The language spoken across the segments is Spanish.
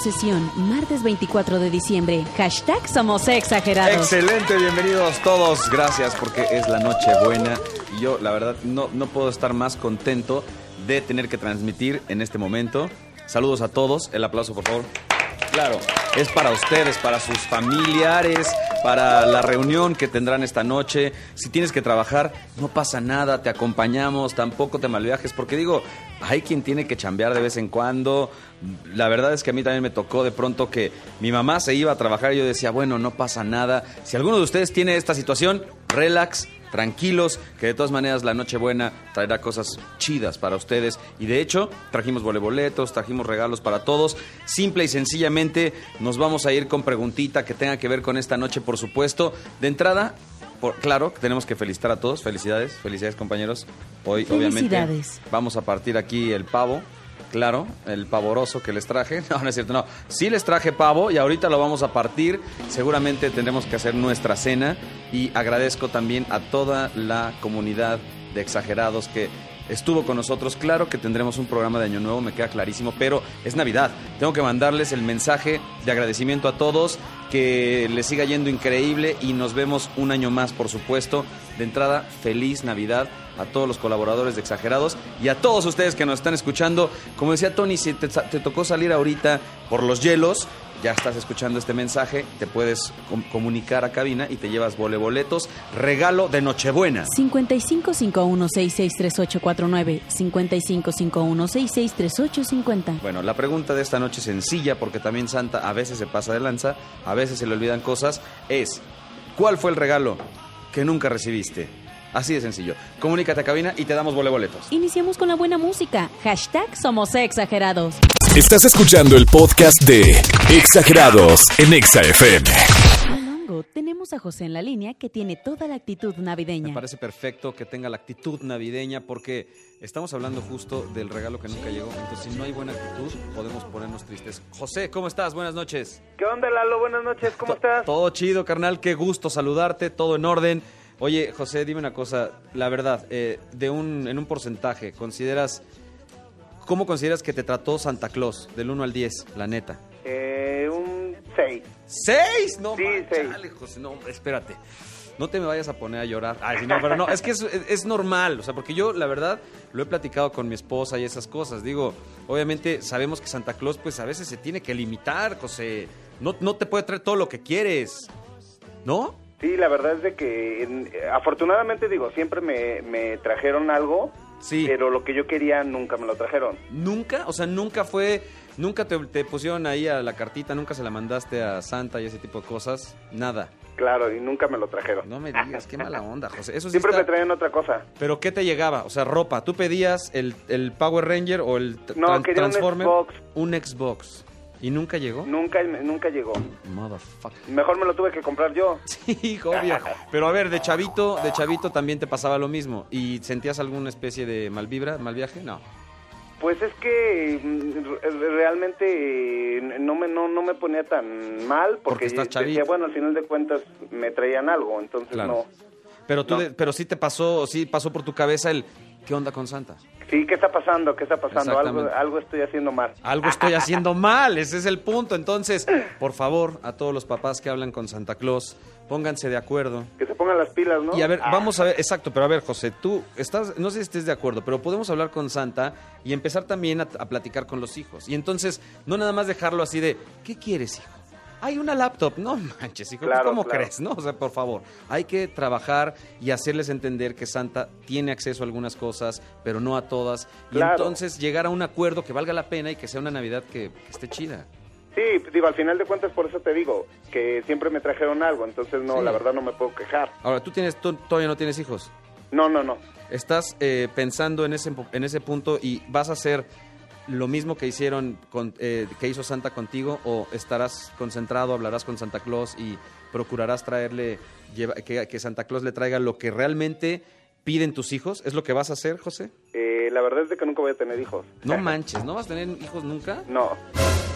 sesión, martes 24 de diciembre. Hashtag somos exagerados. Excelente, bienvenidos todos. Gracias porque es la noche buena. Y yo, la verdad, no, no puedo estar más contento de tener que transmitir en este momento. Saludos a todos. El aplauso, por favor. Claro, es para ustedes, para sus familiares, para la reunión que tendrán esta noche. Si tienes que trabajar, no pasa nada, te acompañamos, tampoco te malviajes, porque digo, hay quien tiene que chambear de vez en cuando. La verdad es que a mí también me tocó de pronto que mi mamá se iba a trabajar y yo decía, bueno, no pasa nada. Si alguno de ustedes tiene esta situación, relax, tranquilos, que de todas maneras la Nochebuena traerá cosas chidas para ustedes. Y de hecho, trajimos voleboletos, trajimos regalos para todos. Simple y sencillamente nos vamos a ir con preguntita que tenga que ver con esta noche, por supuesto. De entrada, por, claro, tenemos que felicitar a todos. Felicidades, felicidades compañeros. Hoy, obviamente, Felicidades. vamos a partir aquí el pavo. Claro, el pavoroso que les traje. No, no es cierto, no. Sí les traje pavo y ahorita lo vamos a partir. Seguramente tendremos que hacer nuestra cena. Y agradezco también a toda la comunidad de exagerados que estuvo con nosotros. Claro que tendremos un programa de Año Nuevo, me queda clarísimo, pero es Navidad. Tengo que mandarles el mensaje de agradecimiento a todos, que les siga yendo increíble y nos vemos un año más, por supuesto. De entrada, feliz Navidad a todos los colaboradores de Exagerados y a todos ustedes que nos están escuchando. Como decía Tony, si te, te tocó salir ahorita por los hielos, ya estás escuchando este mensaje, te puedes com- comunicar a cabina y te llevas voleboletos, regalo de Nochebuena. 5551663849, 5551663850. Bueno, la pregunta de esta noche sencilla, porque también Santa a veces se pasa de lanza, a veces se le olvidan cosas, es ¿cuál fue el regalo que nunca recibiste? Así de sencillo. Comunícate a cabina y te damos voleboletos. Iniciamos con la buena música. Hashtag somos exagerados. Estás escuchando el podcast de Exagerados en Exa FM. Longo, tenemos a José en la línea que tiene toda la actitud Me navideña. parece perfecto que tenga la actitud navideña porque estamos hablando justo del regalo que nunca llegó. Entonces, si no hay buena actitud, podemos ponernos tristes. José, ¿cómo estás? Buenas noches. ¿Qué onda, Lalo? Buenas noches, ¿cómo estás? Todo chido, carnal. Qué gusto saludarte. Todo en orden. Oye, José, dime una cosa. La verdad, eh, de un, en un porcentaje, ¿consideras... ¿Cómo consideras que te trató Santa Claus? Del 1 al 10, la neta. Eh, un 6. ¿Seis? No, Sí, man, seis. chale, José, no, espérate. No te me vayas a poner a llorar. Ay, no, pero no, es que es, es- es normal, o sea, porque yo, la verdad, lo he platicado con mi esposa y esas cosas. Digo, obviamente sabemos que Santa Claus, pues a veces se tiene que limitar, José. No, no te puede traer todo lo que quieres, ¿no? Sí, la verdad es de que en- afortunadamente digo, siempre me, me trajeron algo, Sí. pero lo que yo quería nunca me lo trajeron. Nunca, o sea, nunca fue, nunca te, te pusieron ahí a la cartita, nunca se la mandaste a Santa y ese tipo de cosas, nada. Claro, y nunca me lo trajeron. No me digas, qué mala onda, José. Eso sí Siempre está- me traían otra cosa. ¿Pero qué te llegaba? O sea, ropa. ¿Tú pedías el, el Power Ranger o el No, quería un? Xbox. Un Xbox. ¿Y nunca llegó? Nunca, nunca llegó. Motherfucker. Mejor me lo tuve que comprar yo. Sí, obvio. Pero a ver, de chavito, de chavito también te pasaba lo mismo. ¿Y sentías alguna especie de mal vibra, mal viaje? No. Pues es que mm, re- realmente eh, no me no, no me ponía tan mal Porque porque, estás decía, chavito. bueno, al final de cuentas me traían algo, entonces Claro. no. Pero tú, No. de- pero sí te pasó, sí pasó por tu cabeza el ¿qué onda con Santa? Sí, ¿qué está pasando? ¿Qué está pasando? Algo, algo estoy haciendo mal. Algo estoy haciendo mal, ese es el punto. Entonces, por favor, a todos los papás que hablan con Santa Claus, pónganse de acuerdo. Que se pongan las pilas, ¿no? Y a ver, Ah, vamos a ver, exacto, pero a ver, José, tú estás, no sé si estés de acuerdo, pero podemos hablar con Santa y empezar también a, a platicar con los hijos. Y entonces, no nada más dejarlo así de, ¿qué quieres, hijo? Hay una laptop, no manches, hijo, Claro, ¿cómo claro. crees? No, o sea, por favor, hay que trabajar y hacerles entender que Santa tiene acceso a algunas cosas, pero no a todas. Y entonces llegar a un acuerdo que valga la pena y que sea una Navidad que, que esté chida. Sí, digo, al final de cuentas por eso te digo, que siempre me trajeron algo, entonces no, Sí. la verdad no me puedo quejar. Ahora, ¿tú tienes, tú todavía no tienes hijos? No, no, no. ¿Estás eh, pensando en ese, en ese punto y vas a hacer lo mismo que hicieron con, eh, que hizo Santa contigo o estarás concentrado, hablarás con Santa Claus y procurarás traerle lleva- que, que Santa Claus le traiga lo que realmente piden tus hijos? ¿Es lo que vas a hacer, José? Eh, la verdad es de que nunca voy a tener hijos. No manches, ¿no vas a tener hijos nunca? No,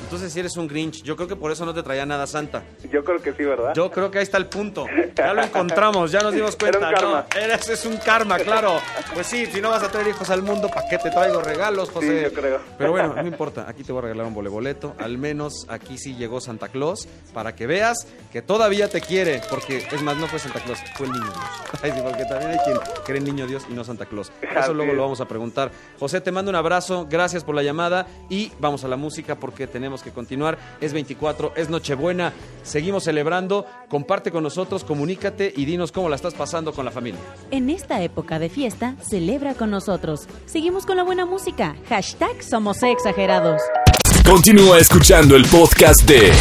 Entonces si eres un Grinch. Yo creo que por eso no te traía nada Santa. yo creo que sí, ¿verdad? Yo creo que ahí está el punto. Ya lo encontramos, ya nos dimos cuenta. Era un karma. No, eres- es un karma, claro. Pues sí, si no vas a traer hijos al mundo, ¿para qué te traigo regalos, José? Sí, yo creo. Pero bueno, no importa. Aquí te voy a regalar un voleboleto. Al menos aquí sí llegó Santa Claus para que veas que todavía te quiere. Porque, es más, no fue Santa Claus, fue el niño Dios. Ay, sí, porque también hay quien cree en niño Dios y no Santa Claus. Eso luego lo vamos a preguntar. José, te mando un abrazo. Gracias por la llamada. Y vamos a la música porque tenemos que continuar. Es 24, es Nochebuena. Seguimos celebrando. Comparte con nosotros, comunícate y dinos cómo la estás pasando con la familia. En esta época de fiesta, celebra con nosotros. Seguimos con la buena música. Hashtag Somos Exagerados. Continúa escuchando el podcast de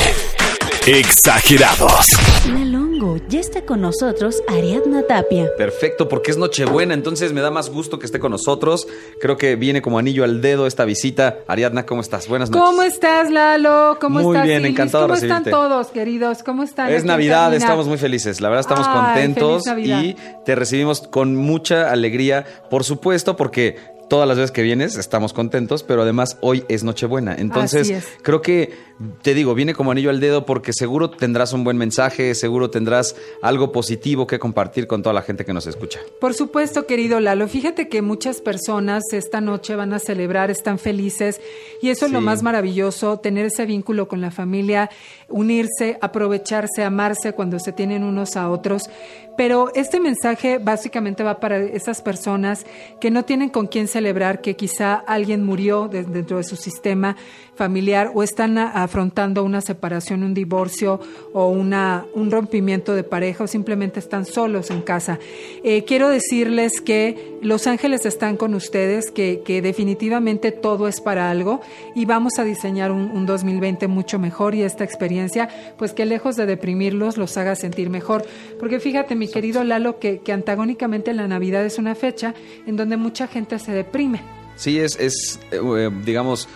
Exagerados. La Longo, ya está con nosotros Ariadna Tapia. Perfecto, porque es Nochebuena, entonces me da más gusto que esté con nosotros. Creo que viene como anillo al dedo esta visita. Ariadna, ¿cómo estás? Buenas noches. ¿Cómo estás, Lalo? ¿Cómo Muy estás, bien, Silvis? encantado de ¿Cómo están recibirte. todos, queridos? ¿Cómo están? Es Navidad, estamos muy felices, la verdad estamos Ay, contentos y te recibimos con mucha alegría, por supuesto, porque todas las veces que vienes estamos contentos, pero además hoy es Nochebuena. Entonces, es. creo que, te digo, viene como anillo al dedo porque seguro tendrás un buen mensaje, seguro tendrás algo positivo que compartir con toda la gente que nos escucha. Por supuesto, querido Lalo. Fíjate que muchas personas esta noche van a celebrar, están felices y eso es lo más maravilloso, tener ese vínculo con la familia, unirse, aprovecharse, amarse cuando se tienen unos a otros. Pero este mensaje básicamente va para esas personas que no tienen con quién celebrar, que quizá alguien murió de- dentro de su sistema familiar o están afrontando una separación, un divorcio o una, un rompimiento de pareja o simplemente están solos en casa. Eh, quiero decirles que los ángeles están con ustedes, que, que definitivamente todo es para algo y vamos a diseñar un, un 2020 mucho mejor y esta experiencia, pues que lejos de deprimirlos, los haga sentir mejor. Porque fíjate, mi querido Lalo, que, que antagónicamente la Navidad es una fecha en donde mucha gente se deprime. Sí, es, es eh, digamos,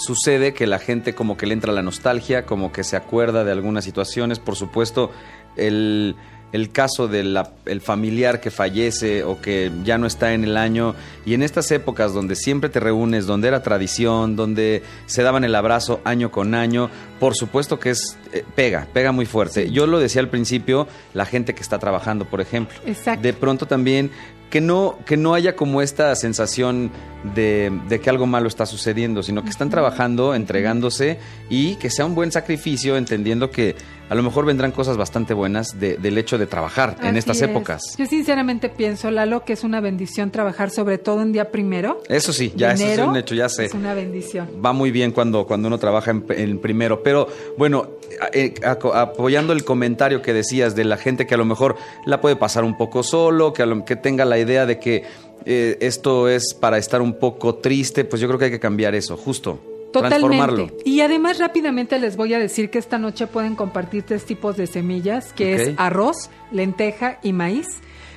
sucede que la gente como que le entra la nostalgia, como que se acuerda de algunas situaciones. Por supuesto, el, el caso del familiar que fallece o que ya no está en el año. Y en estas épocas donde siempre te reúnes, donde era tradición, donde se daban el abrazo año con año, por supuesto que es eh, pega, pega muy fuerte. Yo lo decía al principio, la gente que está trabajando, por ejemplo. Exacto. De pronto también que no, que no haya como esta sensación de, de que algo malo está sucediendo, sino que están trabajando, entregándose y que sea un buen sacrificio, entendiendo que a lo mejor vendrán cosas bastante buenas de- del hecho de trabajar en estas es. épocas. Yo sinceramente pienso, Lalo, que es una bendición trabajar sobre todo en día primero. Eso sí, ya eso es un hecho, ya sé. Es una bendición. va muy bien cuando, cuando uno trabaja en, en primero. Pero bueno, eh, apoyando el comentario que decías de la gente que a lo mejor la puede pasar un poco solo, que, a lo- que tenga la idea de que eh, esto es para estar un poco triste, pues yo creo que hay que cambiar eso, justo. Transformarlo. Totalmente. Y además rápidamente les voy a decir que esta noche pueden compartir tres tipos de semillas, que es arroz, lenteja y maíz.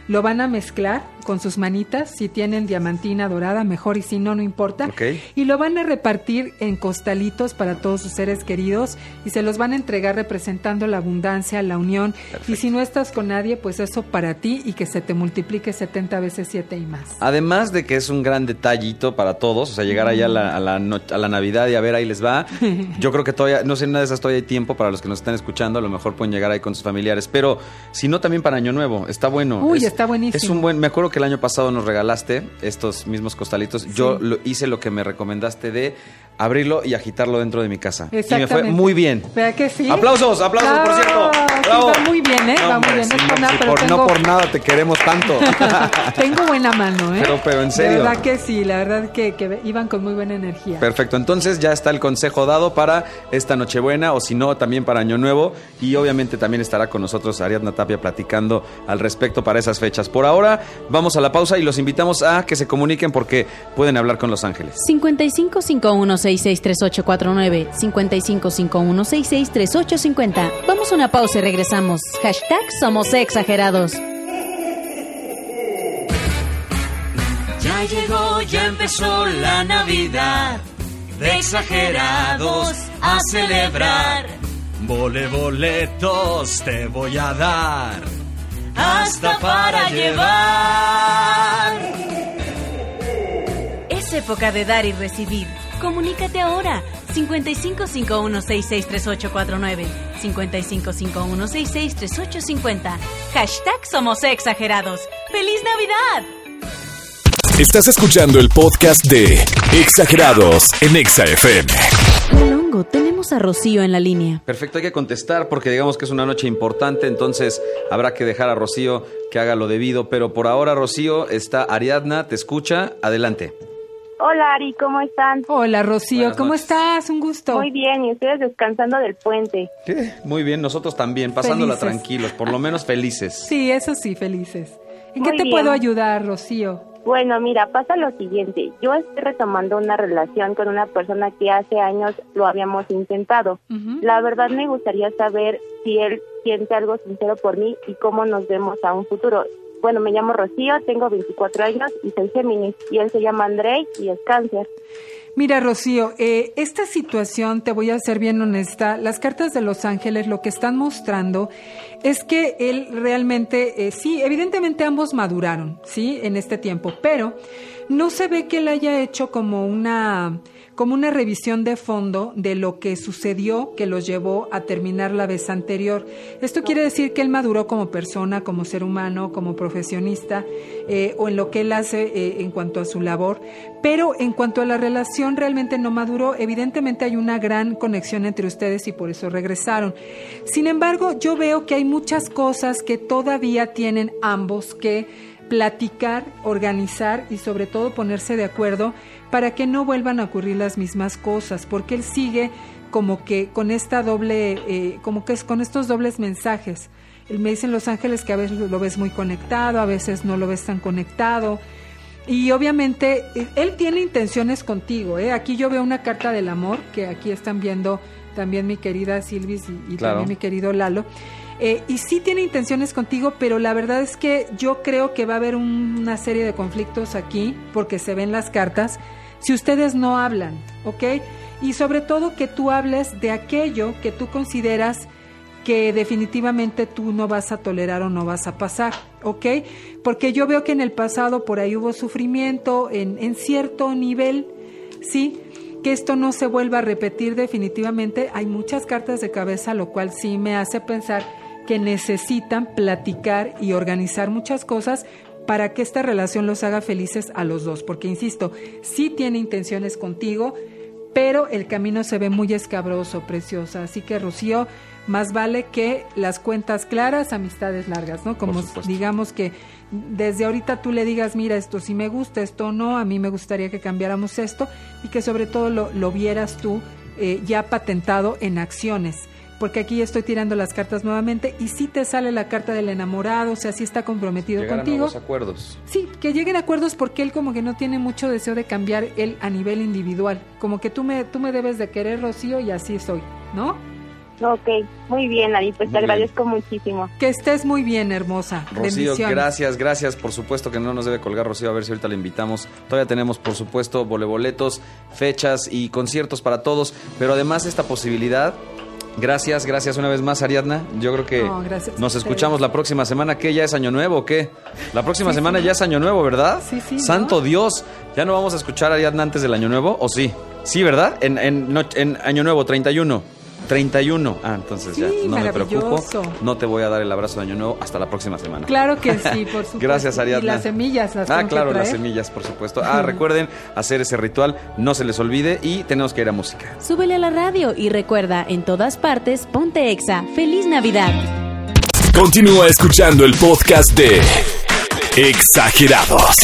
Lo van a mezclar con sus manitas, si tienen diamantina dorada, mejor, y si no, no importa. Ok. Y lo van a repartir en costalitos para todos sus seres queridos y se los van a entregar representando la abundancia, la unión. Y si no estás con nadie, pues eso para ti y que se te multiplique 70 veces 7 y más. Además de que es un gran detallito para todos, o sea, llegar allá a la, a la, no- a la Navidad y a ver, ahí les va. Yo creo que todavía, no sé, una de esas todavía hay tiempo para los que nos están escuchando, a lo mejor pueden llegar ahí con sus familiares, pero si no, también para Año Nuevo, está bueno. Uy, Es- está buenísimo. Es un buen, me acuerdo que el año pasado nos regalaste estos mismos costalitos, yo lo, hice lo que me recomendaste de abrirlo y agitarlo dentro de mi casa. Y me fue muy bien. ¿Verdad que sí? Aplausos, aplausos, por Bravo. cierto. Sí, Bravo. va muy bien, ¿eh? No, va muy bien. No por nada, sí, pero por- tengo, no por nada te queremos tanto. tengo buena mano, ¿eh? Pero- pero en serio. De verdad que sí, la verdad que, que iban con muy buena energía. Perfecto, entonces ya está el consejo dado para esta Nochebuena o si no también para Año Nuevo y obviamente también estará con nosotros Ariadna Tapia platicando al respecto para esas fechas. Por ahora vamos a la pausa y los invitamos a que se comuniquen porque pueden hablar con Los Ángeles. 5551663849, 5551663850. Vamos a una pausa y regresamos. Hashtag Somos Exagerados. Ya llegó, ya empezó la Navidad. De exagerados a celebrar. Vole boletos te voy a dar. Hasta para llevar. Es Es época de dar y recibir. Comunícate ahora. 5551663849. 5551663850. Hashtag Somos Exagerados. ¡Feliz Navidad! Estás escuchando el podcast de Exagerados en Exa FM. Longo, tenemos a Rocío en la línea. Perfecto, hay que contestar porque digamos que es una noche importante, entonces habrá que dejar a Rocío que haga lo debido. Pero por ahora, Rocío, está Ariadna, te escucha. Adelante. Hola Ari, ¿cómo están? Hola Rocío, Buenas ¿cómo noches. estás? Un gusto. Muy bien, y ustedes descansando del puente. Muy bien, nosotros también, pasándola Felices. tranquilos, por lo menos felices. Sí, eso sí, felices. ¿En Muy qué te bien. puedo ayudar, Rocío? Bueno, mira, pasa lo siguiente. Yo estoy retomando una relación con una persona que hace años lo habíamos intentado. La verdad me gustaría saber si él siente algo sincero por mí y cómo nos vemos a un futuro. Bueno, me llamo Rocío, tengo 24 años y soy Géminis. Y él se llama Andrei y es cáncer. Mira, Rocío, eh, esta situación, te voy a ser bien honesta, las cartas de Los Ángeles lo que están mostrando es que él realmente, eh, sí, evidentemente ambos maduraron, ¿sí? En este tiempo, pero no se ve que él haya hecho como una, como una revisión de fondo de lo que sucedió que los llevó a terminar la vez anterior. Esto quiere decir que él maduró como persona, como ser humano, como profesionista, eh, o en lo que él hace eh, en cuanto a su labor, pero en cuanto a la relación realmente no maduró. Evidentemente hay una gran conexión entre ustedes y por eso regresaron. Sin embargo, yo veo que hay muchas cosas que todavía tienen ambos que platicar, organizar y sobre todo ponerse de acuerdo para que no vuelvan a ocurrir las mismas cosas, porque él sigue como que con esta doble, eh, como que es con estos dobles mensajes. Él me dicen Los Ángeles que a veces lo ves muy conectado, a veces no lo ves tan conectado. Y obviamente él tiene intenciones contigo. ¿eh? Aquí yo veo una carta del amor, que aquí están viendo también mi querida Silvis y, y Claro. también mi querido Lalo. Eh, y sí tiene intenciones contigo, pero la verdad es que yo creo que va a haber un- una serie de conflictos aquí, porque se ven las cartas, si ustedes no hablan, ¿ok? Y sobre todo que tú hables de aquello que tú consideras que definitivamente tú no vas a tolerar o no vas a pasar, ¿ok? Porque yo veo que en el pasado por ahí hubo sufrimiento en, en cierto nivel, ¿sí? Que esto no se vuelva a repetir definitivamente. Hay muchas cartas de cabeza, lo cual sí me hace pensar que necesitan platicar y organizar muchas cosas para que esta relación los haga felices a los dos. Porque, insisto, sí tiene intenciones contigo, pero el camino se ve muy escabroso, preciosa. Así que, Rocío, más vale que las cuentas claras, amistades largas, ¿no? Como digamos que desde ahorita tú le digas, mira, esto sí me gusta, esto no, a mí me gustaría que cambiáramos esto y que sobre todo lo, lo vieras tú eh, ya patentado en acciones. Porque aquí estoy tirando las cartas nuevamente y sí te sale la carta del enamorado, o sea, sí está comprometido Llegar a contigo. nuevos acuerdos. Sí, que lleguen a acuerdos porque él como que no tiene mucho deseo de cambiar él a nivel individual. Como que tú me, tú me debes de querer, Rocío, y así soy, ¿no? Ok, muy bien Ari, pues Muy te bien. agradezco muchísimo. Que estés muy bien, hermosa. Rocío, gracias, gracias. Por supuesto que no nos debe colgar Rocío, a ver si ahorita la invitamos. Todavía tenemos, por supuesto, voleboletos, fechas y conciertos para todos, pero además esta posibilidad. Gracias, gracias una vez más, Ariadna. Yo creo que No, nos escuchamos la próxima semana. ¿Qué? ¿Ya es Año Nuevo o qué? La próxima Sí, semana sí. ya es Año Nuevo, ¿verdad? Sí, sí, ¿no? Santo Dios. ¿Ya no vamos a escuchar a Ariadna antes del Año Nuevo? ¿O sí? Sí, ¿verdad? En, en, en Año Nuevo, 31. 31. Ah, entonces ya, no me preocupo. No te voy a dar el abrazo de Año Nuevo hasta la próxima semana. Claro que sí, por supuesto. Gracias, Ariadna. Y las semillas las Ah, claro, las semillas, por supuesto. Ah, recuerden hacer ese ritual, no se les olvide y tenemos que ir a música. Súbele a la radio y recuerda, en todas partes, ponte exa. ¡Feliz Navidad! Continúa escuchando el podcast de Exagerados.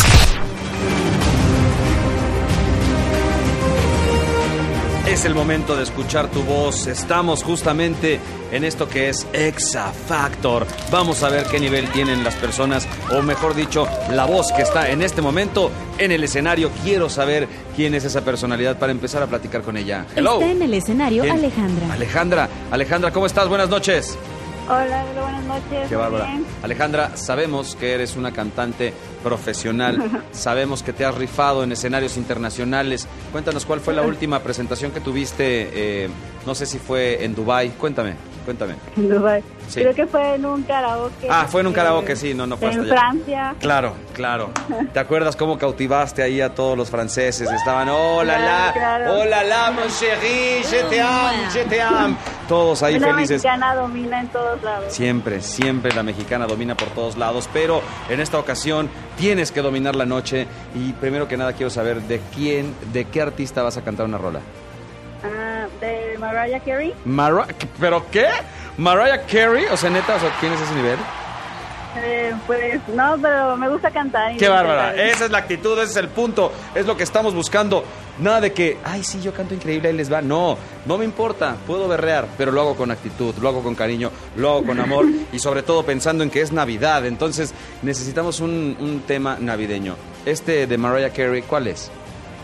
Es el momento de escuchar tu voz. Estamos justamente en esto que es Exa Factor. Vamos a ver qué nivel tienen las personas, o mejor dicho, la voz que está en este momento en el escenario. Quiero saber quién es esa personalidad para empezar a platicar con ella. Hello. Está en el escenario ¿Quién? Alejandra. Alejandra, Alejandra, ¿cómo estás? Buenas noches. Hola, buenas noches. Qué bárbara. Alejandra, sabemos que eres una cantante profesional. sabemos que te has rifado en escenarios internacionales. Cuéntanos cuál fue la última presentación que tuviste. eh, no sé si fue en Dubai. Cuéntame. Cuéntame. En Dubái. Sí. Creo que fue en un karaoke. Ah, fue en un eh, karaoke, sí, no, no fue hasta En allá. Francia. Claro, claro. ¿Te acuerdas cómo cautivaste ahí a todos los franceses? Estaban, oh la la, Claro, oh la la, mon chéri, je te ame, je te ame. Todos ahí Una felices. mexicana domina en todos lados. Siempre, siempre la mexicana domina por todos lados, pero en esta ocasión tienes que dominar la noche y primero que nada quiero saber de quién, de qué artista vas a cantar una rola. Ah, de Mariah Carey. Mara ¿Pero qué? ¿Mariah Carey? O sea, neta, o sea, ¿tienes ese nivel? Eh, pues no, pero me gusta cantar. ¡Qué bárbara! Esa es la actitud, ese es el punto, es lo que estamos buscando. Nada de que, ay, sí, yo canto increíble, ahí les va. No, no me importa, puedo berrear, pero lo hago con actitud, lo hago con cariño, lo hago con amor y sobre todo pensando en que es Navidad. Entonces necesitamos un, un tema navideño. Este de Mariah Carey, ¿cuál es?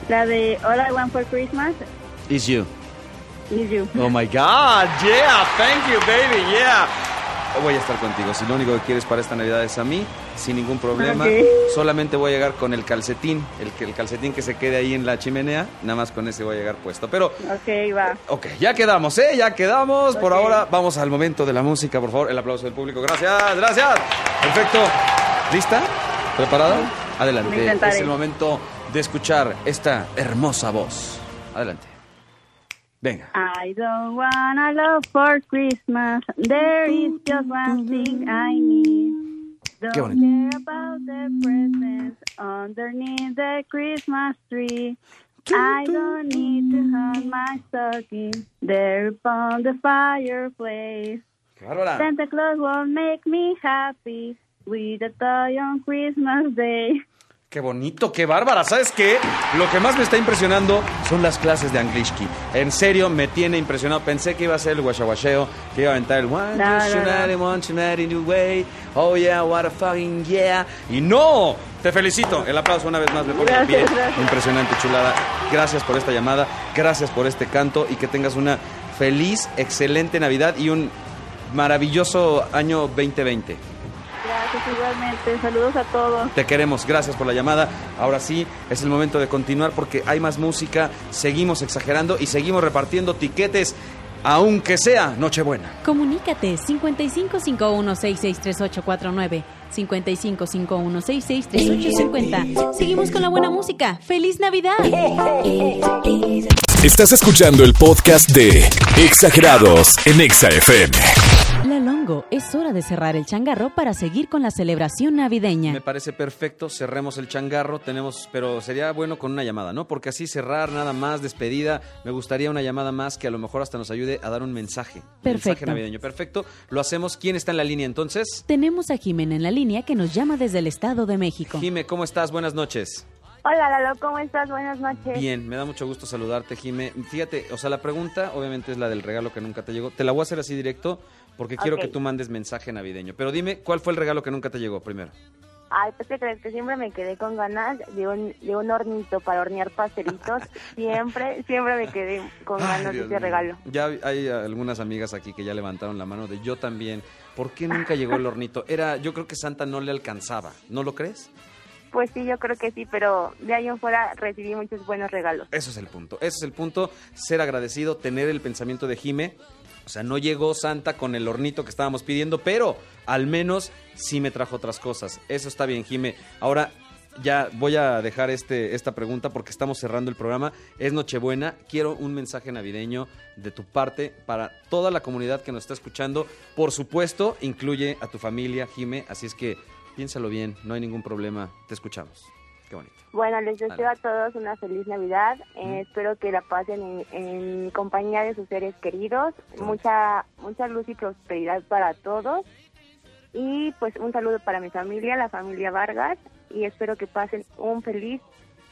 La de All I Want for Christmas Is You. is You. Oh my God, yeah, thank you, baby, yeah. Voy a estar contigo. Si lo único que quieres para esta Navidad es a mí, sin ningún problema. Solamente voy a llegar con el calcetín, el, el calcetín que se quede ahí en la chimenea. Nada más con ese voy a llegar puesto. Pero, Ok, va. ok, ya quedamos, ¿eh? Ya quedamos. Por ahora, vamos al momento de la música, por favor. El aplauso del público. Gracias, gracias. Perfecto. ¿Lista? ¿Preparada? Adelante. Es el momento de escuchar esta hermosa voz. Adelante. Venga. I don't wanna love for Christmas. There is just one thing I need. Qué Don't bonito. care about the presents underneath the Christmas tree. I don't need to hang my stocking there upon the fireplace. Bárbara! Santa Claus won't make me happy with a toy on Christmas Day. Qué bonito, qué bárbara. ¿Sabes qué? Lo que más me está impresionando son las clases de Anglishki. En serio, me tiene impresionado. Pensé que iba a ser el guachaguacheo, que iba a aventar el one, No, two, no, no. tonight, one, in your way. Oh yeah, what a fucking yeah. Y no, te felicito. El aplauso una vez más me pie. Gracias, gracias. Impresionante, chulada. Gracias por esta llamada, gracias por este canto y que tengas una feliz, excelente Navidad y un maravilloso año 2020. Gracias igualmente. Saludos a todos. Te queremos, gracias por la llamada. Ahora sí, es el momento de continuar porque hay más música, seguimos exagerando y seguimos repartiendo tiquetes, aunque sea Nochebuena. Comunícate 5551663849 5551663850. Seguimos con la buena música. ¡Feliz Navidad! Estás escuchando el podcast de Exagerados en Exa Es hora de cerrar el changarro para seguir con la celebración navideña. Me parece perfecto, cerremos el changarro, tenemos, pero sería bueno con una llamada, ¿no? Porque así cerrar nada más, despedida, me gustaría una llamada más que a lo mejor hasta nos ayude a dar un mensaje. un Mensaje Perfecto. navideño, perfecto. Lo hacemos. ¿Quién está en la línea entonces? Tenemos a Jimena en la línea que nos llama desde el Estado de México. Jime, ¿cómo estás? Buenas noches. Hola Lalo, ¿cómo estás? Buenas noches. Bien, me da mucho gusto saludarte, Jime. Fíjate, o sea, la pregunta obviamente es la del regalo que nunca te llegó. Te la voy a hacer así directo porque quiero que tú mandes mensaje navideño. Pero dime, ¿cuál fue el regalo que nunca te llegó primero? Ay, pues que crees que siempre me quedé con ganas de un, de un hornito para hornear pastelitos. siempre, siempre me quedé con Ay, ganas de ese regalo. Ya hay algunas amigas aquí que ya levantaron la mano de yo también. ¿Por qué nunca llegó el hornito? Era, yo creo que Santa no le alcanzaba. ¿No lo crees? Pues sí, yo creo que sí, pero de ahí en fuera recibí muchos buenos regalos. Eso es el punto. Ese es el punto. Ser agradecido, tener el pensamiento de Jime. O sea, no llegó Santa con el hornito que estábamos pidiendo, pero al menos sí me trajo otras cosas. Eso está bien, Jime. Ahora ya voy a dejar este, esta pregunta porque estamos cerrando el programa. Es Nochebuena. Quiero un mensaje navideño de tu parte para toda la comunidad que nos está escuchando. Por supuesto, incluye a tu familia, Jime. Así es que piénsalo bien, no hay ningún problema. Te escuchamos. Qué bonito. Bueno, les deseo a todos una feliz Navidad. Eh, espero que la pasen en, en compañía de sus seres queridos. Mucha, mucha luz y prosperidad para todos. Y pues un saludo para mi familia, la familia Vargas. Y espero que pasen un feliz,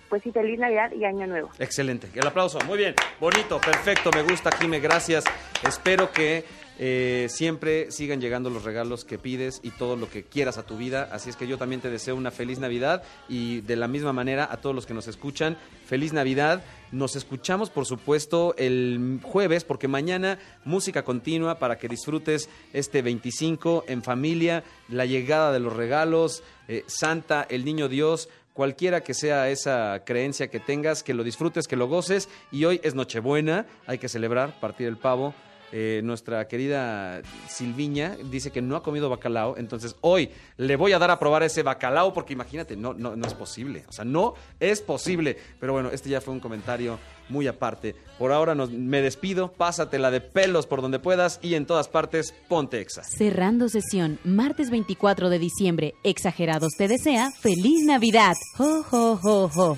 pues sí, feliz Navidad y Año Nuevo. Excelente. El aplauso. Muy bien. Bonito, perfecto. Me gusta, Jime. Gracias. Espero que eh, siempre sigan llegando los regalos que pides y todo lo que quieras a tu vida. Así es que yo también te deseo una feliz Navidad y de la misma manera a todos los que nos escuchan, feliz Navidad. Nos escuchamos, por supuesto, el jueves porque mañana música continua para que disfrutes este 25 en familia, la llegada de los regalos, eh, Santa, el Niño Dios cualquiera que sea esa creencia que tengas, que lo disfrutes, que lo goces. Y hoy es Nochebuena, hay que celebrar, partir el pavo, Eh, nuestra querida Silviña dice que no ha comido bacalao, entonces hoy le voy a dar a probar ese bacalao porque imagínate, no, no, no es posible. O sea, no es posible. Pero bueno, este ya fue un comentario muy aparte. Por ahora nos, me despido, pásatela de pelos por donde puedas y en todas partes ponte exa. Cerrando sesión, martes 24 de diciembre. Exagerados te desea feliz Navidad. Jo, jo, jo, jo.